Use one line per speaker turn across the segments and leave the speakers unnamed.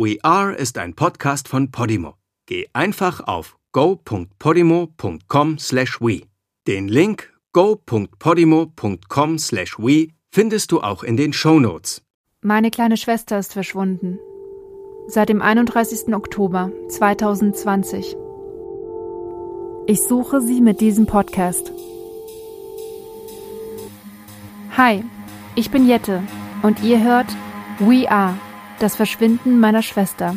We Are ist ein Podcast von Podimo. Geh einfach auf go.podimo.com/we. Den Link go.podimo.com/we findest du auch in den Show Notes.
Meine kleine Schwester ist verschwunden. Seit dem 31. Oktober 2020. Ich suche sie mit diesem Podcast. Hi, ich bin Jette und ihr hört We Are, das Verschwinden meiner Schwester.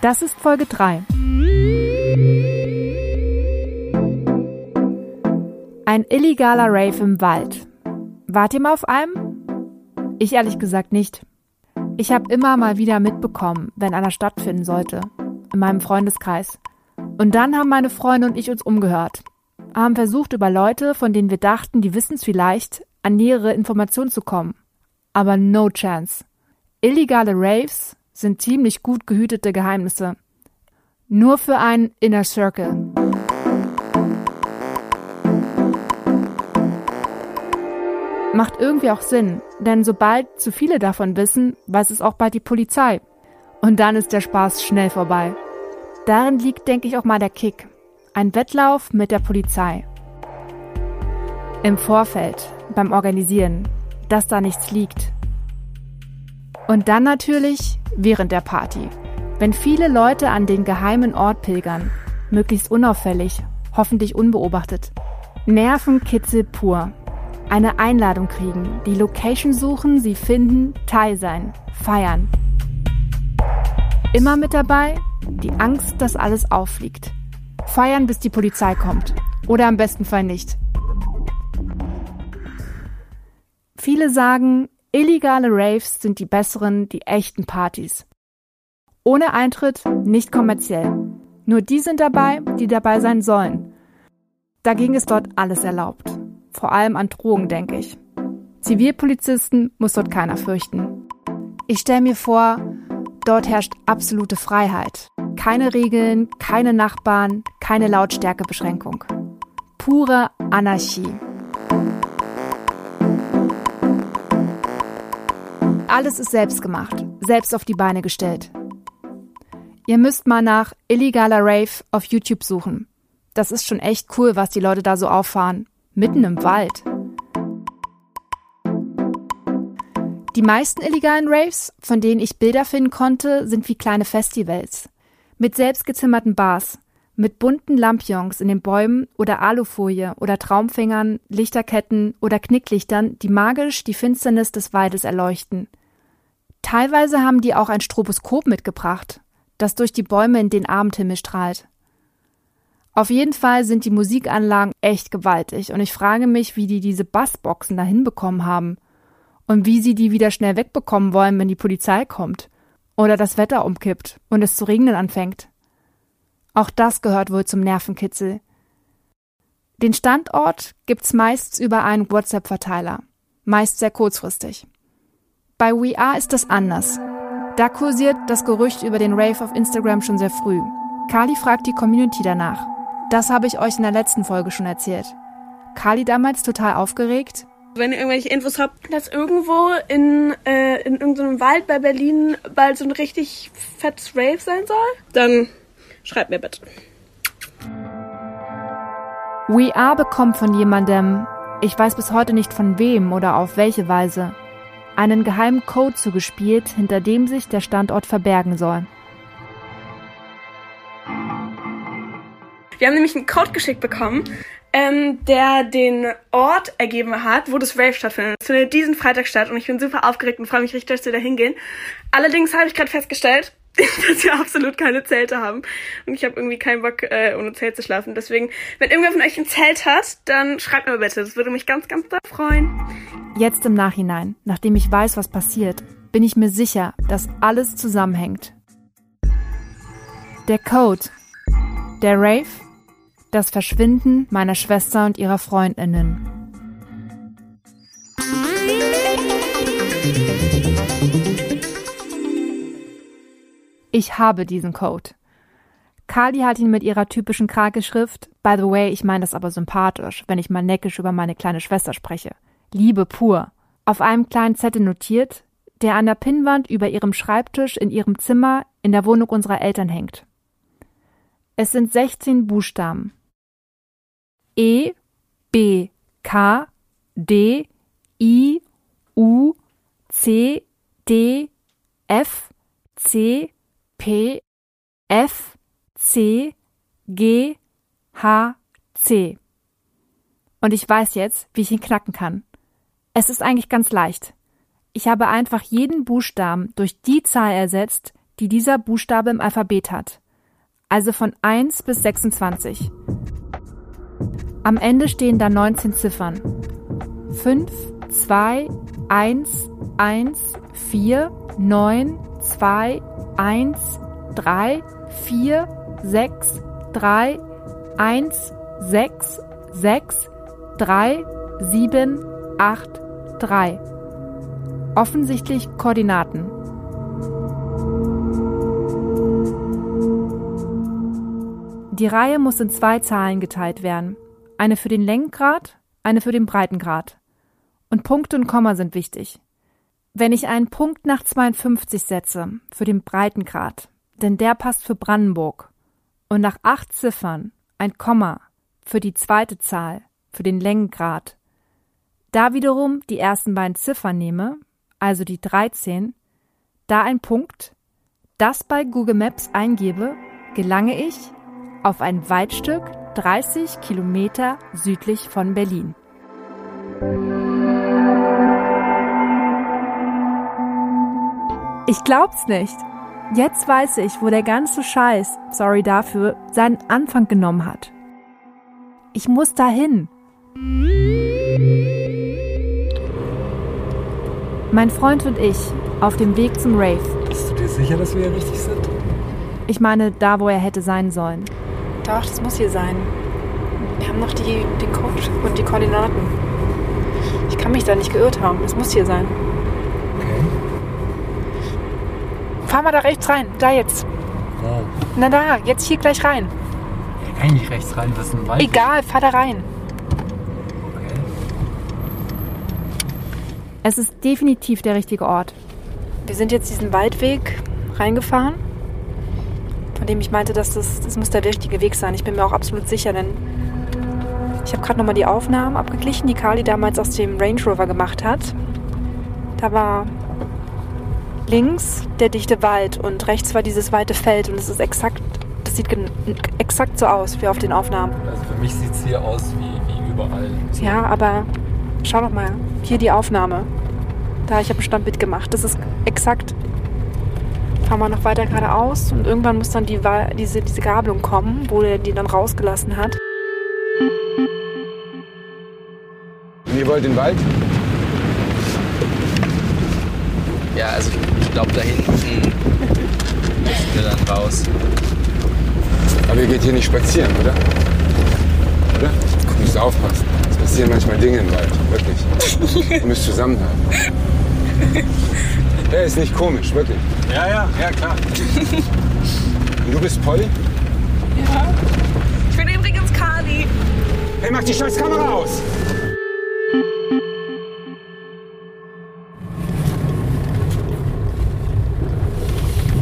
Das ist Folge 3. Ein illegaler Rave im Wald. Wart ihr mal auf einem? Ich ehrlich gesagt nicht. Ich habe immer mal wieder mitbekommen, wenn einer stattfinden sollte, in meinem Freundeskreis. Und dann haben meine Freunde und ich uns umgehört, haben versucht, über Leute, von denen wir dachten, die wissen es vielleicht, an nähere Informationen zu kommen. Aber no chance. Illegale Raves sind ziemlich gut gehütete Geheimnisse. Nur für einen Inner Circle. Macht irgendwie auch Sinn, denn sobald zu viele davon wissen, weiß es auch bald die Polizei. Und dann ist der Spaß schnell vorbei. Darin liegt, denke ich, auch mal der Kick. Ein Wettlauf mit der Polizei. Im Vorfeld, beim Organisieren, dass da nichts liegt. Und dann natürlich während der Party. Wenn viele Leute an den geheimen Ort pilgern, möglichst unauffällig, hoffentlich unbeobachtet. Nervenkitzel pur. Eine Einladung kriegen, die Location suchen, sie finden, Teil sein, feiern. Immer mit dabei die Angst, dass alles auffliegt. Feiern, bis die Polizei kommt. Oder am besten Fall nicht. Viele sagen, illegale Raves sind die besseren, die echten Partys. Ohne Eintritt, nicht kommerziell. Nur die sind dabei, die dabei sein sollen. Dagegen ist dort alles erlaubt. Vor allem an Drogen, denke ich. Zivilpolizisten muss dort keiner fürchten. Ich stelle mir vor, dort herrscht absolute Freiheit. Keine Regeln, keine Nachbarn, keine Lautstärkebeschränkung. Pure Anarchie. Alles ist selbst gemacht, selbst auf die Beine gestellt. Ihr müsst mal nach illegaler Rave auf YouTube suchen. Das ist schon echt cool, was die Leute da so auffahren. Mitten im Wald. Die meisten illegalen Raves, von denen ich Bilder finden konnte, sind wie kleine Festivals. Mit selbstgezimmerten Bars, mit bunten Lampions in den Bäumen oder Alufolie oder Traumfängern, Lichterketten oder Knicklichtern, die magisch die Finsternis des Waldes erleuchten. Teilweise haben die auch ein Stroboskop mitgebracht, das durch die Bäume in den Abendhimmel strahlt. Auf jeden Fall sind die Musikanlagen echt gewaltig und ich frage mich, wie die diese Bassboxen da hinbekommen haben und wie sie die wieder schnell wegbekommen wollen, wenn die Polizei kommt oder das Wetter umkippt und es zu regnen anfängt. Auch das gehört wohl zum Nervenkitzel. Den Standort gibt's meist über einen WhatsApp-Verteiler, meist sehr kurzfristig. Bei We Are ist das anders. Da kursiert das Gerücht über den Rave auf Instagram schon sehr früh. Kali fragt die Community danach. Das habe ich euch in der letzten Folge schon erzählt. Kali damals total aufgeregt.
Wenn ihr irgendwelche Infos habt, dass irgendwo in, äh, in irgendeinem Wald bei Berlin bald so ein richtig fettes Rave sein soll, dann schreibt mir bitte.
We Are bekommt von jemandem, ich weiß bis heute nicht von wem oder auf welche Weise, einen geheimen Code zugespielt, hinter dem sich der Standort verbergen soll.
Wir haben nämlich einen Code geschickt bekommen, ähm, der den Ort ergeben hat, wo das Rave stattfindet. Es findet diesen Freitag statt und ich bin super aufgeregt und freue mich richtig, dass wir da hingehen. Allerdings habe ich gerade festgestellt, dass wir absolut keine Zelte haben. Und ich habe irgendwie keinen Bock, äh, ohne Zelt zu schlafen. Deswegen, wenn irgendwer von euch ein Zelt hat, dann schreibt mir bitte. Das würde mich ganz, ganz doll freuen.
Jetzt im Nachhinein, nachdem ich weiß, was passiert, bin ich mir sicher, dass alles zusammenhängt. Der Code, der Rave, das Verschwinden meiner Schwester und ihrer Freundinnen. Ich habe diesen Code. Kali hat ihn mit ihrer typischen Krakelschrift, by the way, ich meine das aber sympathisch, wenn ich mal neckisch über meine kleine Schwester spreche, Liebe pur, auf einem kleinen Zettel notiert, der an der Pinnwand über ihrem Schreibtisch in ihrem Zimmer in der Wohnung unserer Eltern hängt. Es sind 16 Buchstaben. E, B, K, D, I, U, C, D, F, C, P, F, C, G, H, C. Und ich weiß jetzt, wie ich ihn knacken kann. Es ist eigentlich ganz leicht. Ich habe einfach jeden Buchstaben durch die Zahl ersetzt, die dieser Buchstabe im Alphabet hat. Also von 1 bis 26. Am Ende stehen da 19 Ziffern. 5, 2, 1, 1, 4, 9, 2, 1, 3, 4, 6, 3, 1, 6, 6, 3, 7, 8, 3. Offensichtlich Koordinaten. Die Reihe muss in zwei Zahlen geteilt werden. Eine für den Längengrad, eine für den Breitengrad. Und Punkte und Komma sind wichtig. Wenn ich einen Punkt nach 52 setze, für den Breitengrad, denn der passt für Brandenburg, und nach acht Ziffern ein Komma für die zweite Zahl, für den Längengrad, da wiederum die ersten beiden Ziffern nehme, also die 13, da ein Punkt, das bei Google Maps eingebe, gelange ich auf ein Waldstück 30 Kilometer südlich von Berlin. Ich glaub's nicht. Jetzt weiß ich, wo der ganze Scheiß, sorry dafür, seinen Anfang genommen hat. Ich muss dahin. Mein Freund und ich auf dem Weg zum Rave.
Bist du dir sicher, dass wir hier richtig sind?
Ich meine, da, wo er hätte sein sollen.
Doch, das muss hier sein. Wir haben noch die, den Code und die Koordinaten. Ich kann mich da nicht geirrt haben. Das muss hier sein.
Okay.
Fahr mal da rechts rein. Da jetzt.
Ja.
Na da, jetzt hier gleich rein.
Ich kann nicht rechts rein, das ist ein Wald.
Egal, fahr da rein.
Okay.
Es ist definitiv der richtige Ort.
Wir sind jetzt diesen Waldweg reingefahren, dem ich meinte, dass das, das muss der richtige Weg sein. Ich bin mir auch absolut sicher, denn ich habe gerade nochmal die Aufnahmen abgeglichen, die Kali damals aus dem Range Rover gemacht hat. Da war links der dichte Wald und rechts war dieses weite Feld und es ist exakt, das sieht exakt so aus wie auf den Aufnahmen.
Also für mich sieht es hier aus wie, wie überall.
Ja, aber schau doch mal, hier die Aufnahme. Da, ich habe ein Standbild gemacht. Das ist exakt. Fahren wir noch weiter geradeaus und irgendwann muss dann die, diese, diese Gabelung kommen, wo er die dann rausgelassen hat.
Und ihr wollt den Wald?
Ja, also ich, ich glaube da hinten müssen wir dann raus.
Aber ihr geht hier nicht spazieren, oder? Oder? Du musst aufpassen. Es passieren manchmal Dinge im Wald. Wirklich. Du müsst zusammenhalten. Der ist nicht komisch, wirklich.
Ja, ja, ja, klar.
Und du bist Polly?
Ich bin übrigens Kali.
Hey, mach die scheiß Kamera aus!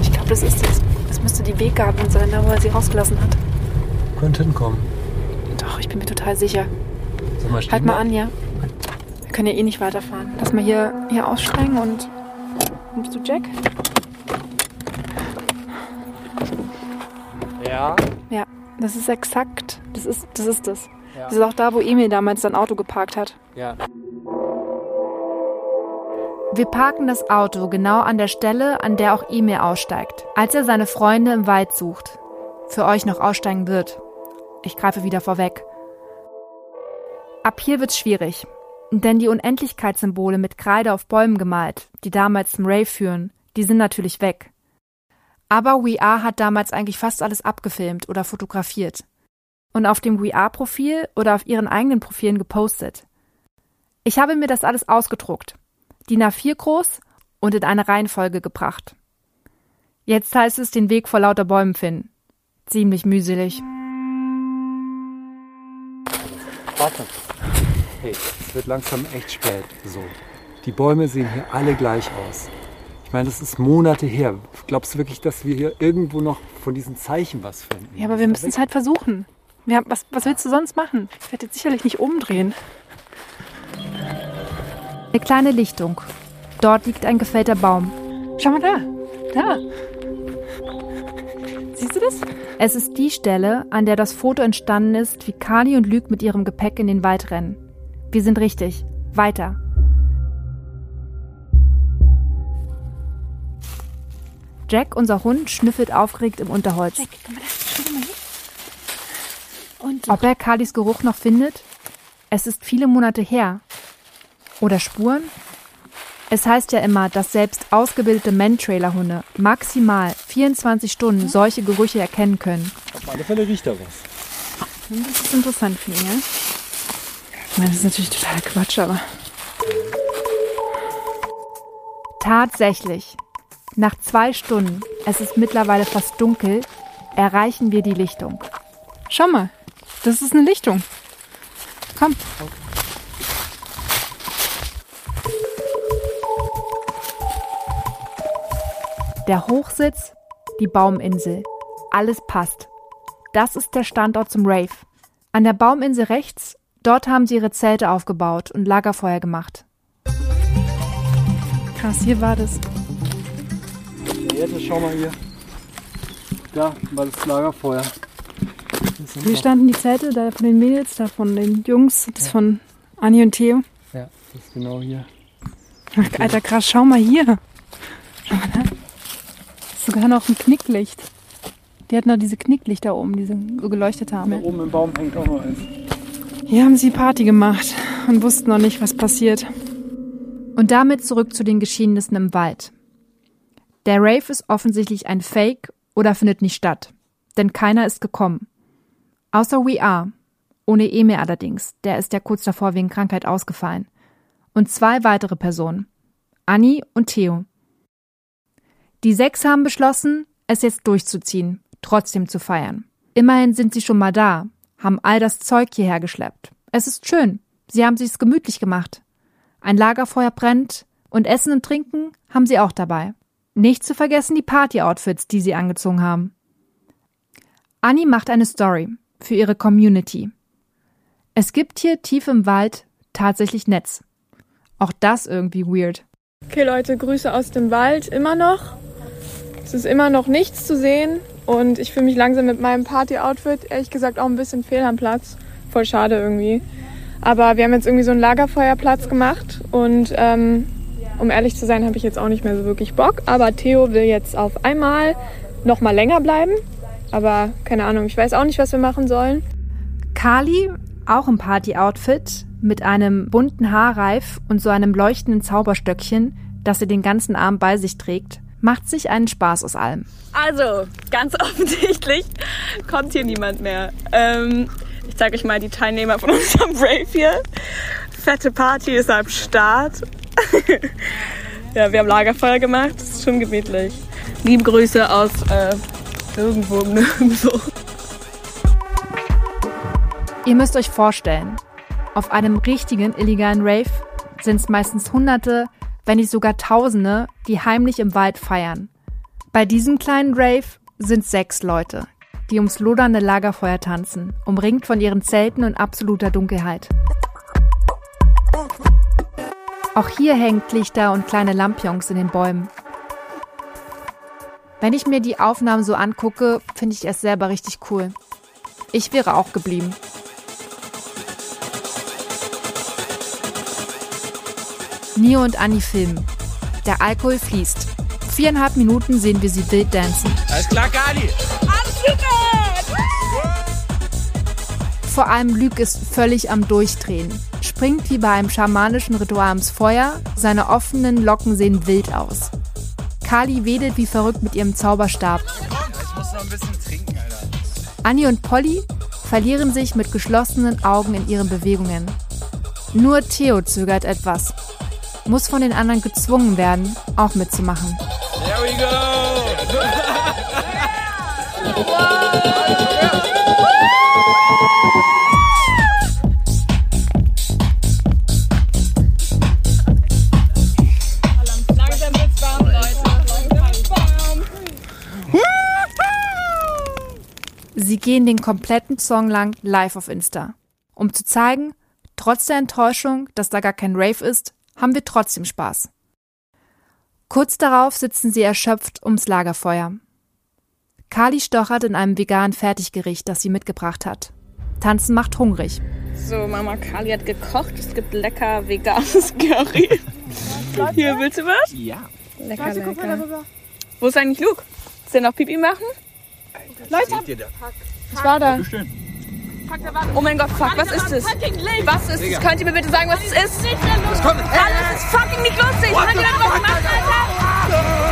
Ich glaube, das ist es. Das müsste die Weggabelung sein, da wo er sie rausgelassen hat.
Könnte hinkommen.
Doch, ich bin mir total sicher.
Sag mal,
Halt mal an, ja? Wir können ja eh nicht weiterfahren. Lass mal hier, hier aussteigen und. Nimmst du Jack?
Ja.
Ja, das ist exakt. Das ist das. Ist das. das ist auch da, wo Emil damals sein Auto geparkt hat.
Ja.
Wir parken das Auto genau an der Stelle, an der auch Emil aussteigt, als er seine Freunde im Wald sucht. Für euch noch aussteigen wird. Ich greife wieder vorweg. Ab hier wird's schwierig, denn die Unendlichkeitssymbole mit Kreide auf Bäumen gemalt, die damals zum Rave führen, die sind natürlich weg. Aber We Are hat damals eigentlich fast alles abgefilmt oder fotografiert. Und auf dem We Are-Profil oder auf ihren eigenen Profilen gepostet. Ich habe mir das alles ausgedruckt DIN A4 groß und in eine Reihenfolge gebracht. Jetzt heißt es den Weg vor lauter Bäumen finden. ziemlich mühselig.
Warte. Es wird langsam echt spät. So. Die Bäume sehen hier alle gleich aus. Ich meine, das ist Monate her. Glaubst du wirklich, dass wir hier irgendwo noch von diesen Zeichen was finden?
Ja, aber wir müssen es halt versuchen. Ja, was, was willst du sonst machen? Ich werde jetzt sicherlich nicht umdrehen.
Eine kleine Lichtung. Dort liegt ein gefällter Baum.
Schau mal da. Da. Siehst du das?
Es ist die Stelle, an der das Foto entstanden ist, wie Kali und Luke mit ihrem Gepäck in den Wald rennen. Wir sind richtig. Weiter. Jack, unser Hund, schnüffelt aufgeregt im Unterholz.
Jack, komm mal da. Schau mal hier. Und
Ob er Kalis Geruch noch findet? Es ist viele Monate her. Oder Spuren? Es heißt ja immer, dass selbst ausgebildete Man-Trailer-Hunde maximal 24 Stunden solche Gerüche erkennen können.
Auf alle Fälle riecht da was.
das ist interessant für ihn, ja? Ich meine, das ist natürlich total Quatsch, aber.
Tatsächlich. Nach zwei Stunden, es ist mittlerweile fast dunkel, erreichen wir die Lichtung.
Schau mal. Das ist eine Lichtung. Komm.
Der Hochsitz, die Bauminsel. Alles passt. Das ist der Standort zum Rave. An der Bauminsel rechts, dort haben sie ihre Zelte aufgebaut und Lagerfeuer gemacht.
Krass, hier war das.
Ja, jetzt schau mal hier. Da war das Lagerfeuer. Das
Hier standen die Zelte da von den Mädels, da von den Jungs, das von Anni und Theo.
Ja, das ist genau hier.
Ach, Alter, krass, schau mal hier. Schau mal da. Ist sogar noch ein Knicklicht. Die hatten noch diese Knicklichter oben, die so so geleuchtet haben.
Da
Ja.
oben im Baum hängt auch noch eins.
Hier haben sie Party gemacht und wussten noch nicht, was passiert.
Und damit zurück zu den Geschehnissen im Wald. Der Rave ist offensichtlich ein Fake oder findet nicht statt, denn keiner ist gekommen. Außer We Are, ohne Emil allerdings, der ist ja kurz davor wegen Krankheit ausgefallen. Und zwei weitere Personen, Anni und Theo. Die sechs haben beschlossen, es jetzt durchzuziehen, trotzdem zu feiern. Immerhin sind sie schon mal da, haben all das Zeug hierher geschleppt. Es ist schön, sie haben sich's gemütlich gemacht. Ein Lagerfeuer brennt und Essen und Trinken haben sie auch dabei. Nicht zu vergessen die Party-Outfits, die sie angezogen haben. Annie macht eine Story für ihre Community. Es gibt hier tief im Wald tatsächlich Netz. Auch das irgendwie weird.
Okay, Leute, Grüße aus dem Wald immer noch. Es ist immer noch nichts zu sehen und ich fühle mich langsam mit meinem Party-Outfit ehrlich gesagt auch ein bisschen fehl am Platz. Voll schade irgendwie. Aber wir haben jetzt irgendwie so einen Lagerfeuerplatz gemacht und ähm, um ehrlich zu sein, habe ich jetzt auch nicht mehr so wirklich Bock. Aber Theo will jetzt auf einmal noch mal länger bleiben. Aber keine Ahnung, ich weiß auch nicht, was wir machen sollen.
Kali, auch im Party-Outfit, mit einem bunten Haarreif und so einem leuchtenden Zauberstöckchen, das sie den ganzen Abend bei sich trägt, macht sich einen Spaß aus allem.
Also, ganz offensichtlich kommt hier niemand mehr. Ähm, ich zeige euch mal die Teilnehmer von unserem Rave hier. Fette Party ist am Start. ja, wir haben Lagerfeuer gemacht. Das ist schon gemütlich. Liebe Grüße aus äh, irgendwo Nirgendwo.
Ihr müsst euch vorstellen, auf einem richtigen illegalen Rave sind es meistens Hunderte, wenn nicht sogar Tausende, die heimlich im Wald feiern. Bei diesem kleinen Rave sind sechs Leute, die ums lodernde Lagerfeuer tanzen, umringt von ihren Zelten und absoluter Dunkelheit. Auch hier hängt Lichter und kleine Lampions in den Bäumen. Wenn ich mir die Aufnahmen so angucke, finde ich es selber richtig cool. Ich wäre auch geblieben. Nio und Anni filmen. Der Alkohol fließt. Viereinhalb Minuten sehen wir sie wild dancen.
Alles klar, Kali?
Vor allem Luke ist völlig am Durchdrehen. Springt wie bei einem schamanischen Ritual ums Feuer, seine offenen Locken sehen wild aus. Kali wedelt wie verrückt mit ihrem Zauberstab.
Ich muss noch ein bisschen trinken, Alter.
Anni und Polly verlieren sich mit geschlossenen Augen in ihren Bewegungen. Nur Theo zögert etwas. Muss von den anderen gezwungen werden, auch mitzumachen.
There we go!
Sie gehen den kompletten Song lang live auf Insta, um zu zeigen, trotz der Enttäuschung, dass da gar kein Rave ist, haben wir trotzdem Spaß. Kurz darauf sitzen sie erschöpft ums Lagerfeuer. Kali stochert in einem veganen Fertiggericht, das sie mitgebracht hat. Tanzen macht hungrig.
So, Mama Kali hat gekocht. Es gibt lecker veganes Curry. Hier, willst du was?
Ja.
Lecker, lecker. Wo ist eigentlich Luke? Ist der noch Pipi machen?
Leute,
Was war da?
Oh mein Gott, fuck, was ist das? Was ist das? Könnt ihr mir bitte sagen, was es ist? Alles ist fucking nicht lustig. Könnt ihr da was machen, Alter?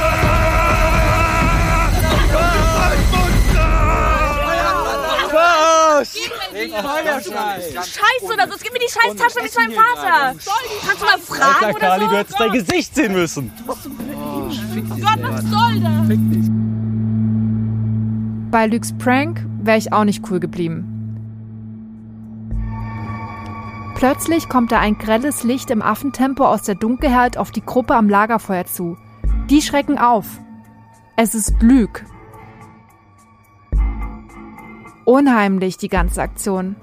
Scheiße oder so. Gib mir die scheiß Tasche mit meinem Vater. Kannst du mal fragen oder
Kali,
so?
du hättest dein Gesicht sehen müssen.
Gott, was soll das?
Bei Lukes Prank wäre ich auch nicht cool geblieben. Plötzlich kommt da ein grelles Licht im Affentempo aus der Dunkelheit auf die Gruppe am Lagerfeuer zu. Die schrecken auf. Es ist Blüg. Unheimlich die ganze Aktion.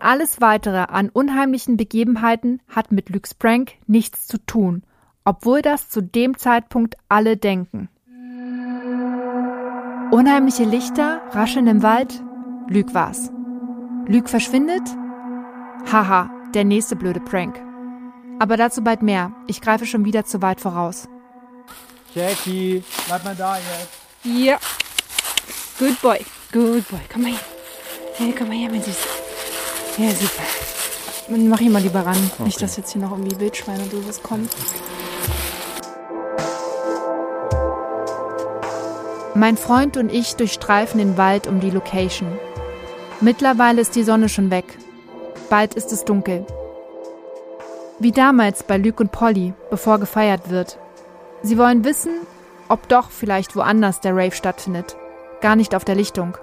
Alles weitere an unheimlichen Begebenheiten hat mit Lukes Prank nichts zu tun, obwohl das zu dem Zeitpunkt alle denken. Unheimliche Lichter rascheln im Wald. Lüg war's. Lüg verschwindet? Haha, der nächste blöde Prank. Aber dazu bald mehr. Ich greife schon wieder zu weit voraus.
Jackie, bleib mal da jetzt.
Ja. Good boy. Good boy. Komm mal her. Hey, komm mal her, mein Süß. Ja, super. Mach ihn mal lieber ran. Nicht, dass jetzt hier noch irgendwie Wildschweine oder sowas kommen. Mein Freund und ich durchstreifen den Wald um die Location. Mittlerweile ist die Sonne schon weg. Bald ist es dunkel. Wie damals bei Luke und Polly, bevor gefeiert wird. Sie wollen wissen, ob doch vielleicht woanders der Rave stattfindet. Gar nicht auf der Lichtung.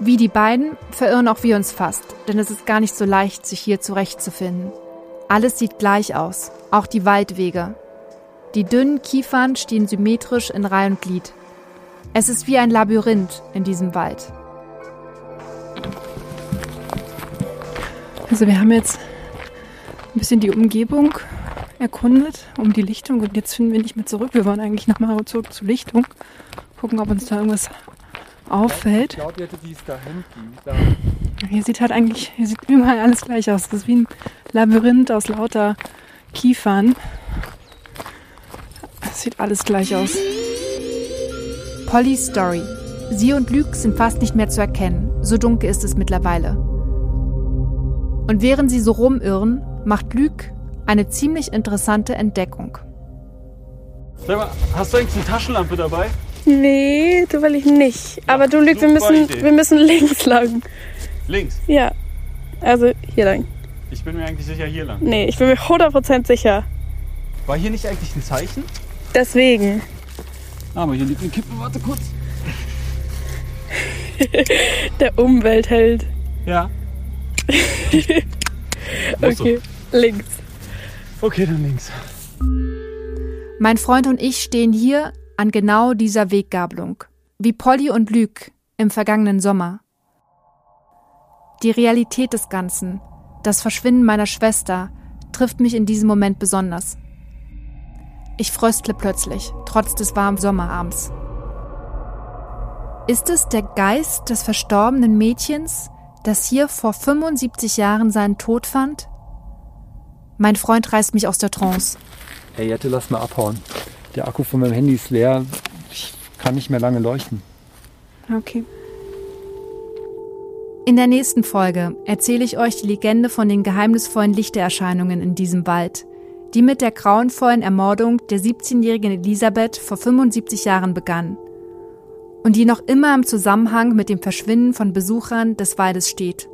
Wie die beiden verirren auch wir uns fast, denn es ist gar nicht so leicht, sich hier zurechtzufinden. Alles sieht gleich aus, auch die Waldwege. Die dünnen Kiefern stehen symmetrisch in Reihe und Glied. Es ist wie ein Labyrinth in diesem Wald. Also wir haben jetzt ein bisschen die Umgebung erkundet um die Lichtung und jetzt finden wir nicht mehr zurück. Wir wollen eigentlich nochmal zurück zur Lichtung. Gucken, ob uns da irgendwas auffällt.
Ich glaube, die ist da hinten. Da.
Hier sieht halt eigentlich, hier sieht überall alles gleich aus. Das ist wie ein Labyrinth aus lauter Kiefern. Es sieht alles gleich aus. Pollys Story. Sie und Luke sind fast nicht mehr zu erkennen. So dunkel ist es mittlerweile. Und während sie so rumirren, macht Luke eine ziemlich interessante Entdeckung.
Sag mal, hast du eigentlich eine Taschenlampe dabei?
Nee, du will ich nicht. Aber du Luke, wir müssen,
Idee.
wir müssen links lang.
Links.
Ja. Also hier lang.
Ich bin mir eigentlich sicher hier lang.
Nee, ich bin mir 100% sicher.
War hier nicht eigentlich ein Zeichen?
Deswegen.
Ah, aber hier liegt eine Kippe. Warte kurz.
Der Umweltheld.
Ja.
Okay, links.
Okay, dann links.
Mein Freund und ich stehen hier an genau dieser Weggabelung, wie Polly und Luke im vergangenen Sommer. Die Realität des Ganzen, das Verschwinden meiner Schwester, trifft mich in diesem Moment besonders. Ich fröstle plötzlich, trotz des warmen Sommerabends. Ist es der Geist des verstorbenen Mädchens, das hier vor 75 Jahren seinen Tod fand? Mein Freund reißt mich aus der Trance.
Ey, Jette, lass mal abhauen. Der Akku von meinem Handy ist leer. Ich kann nicht mehr lange leuchten.
Okay. In der nächsten Folge erzähle ich euch die Legende von den geheimnisvollen Lichtererscheinungen in diesem Wald, die mit der grauenvollen Ermordung der 17-jährigen Elisabeth vor 75 Jahren begann und die noch immer im Zusammenhang mit dem Verschwinden von Besuchern des Waldes steht,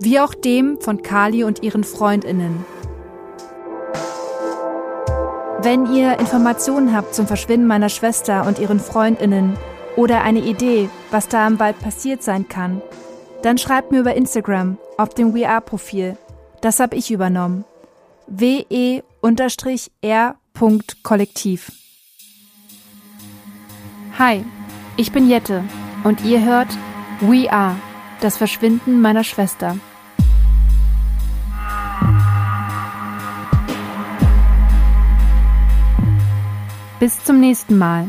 wie auch dem von Kali und ihren Freundinnen. Wenn ihr Informationen habt zum Verschwinden meiner Schwester und ihren Freundinnen oder eine Idee, was da im Wald passiert sein kann, dann schreibt mir über Instagram auf dem WeAre-Profil. Das habe ich übernommen. we-r.kollektiv. Hi, ich bin Jette und ihr hört We Are, das Verschwinden meiner Schwester. Bis zum nächsten Mal.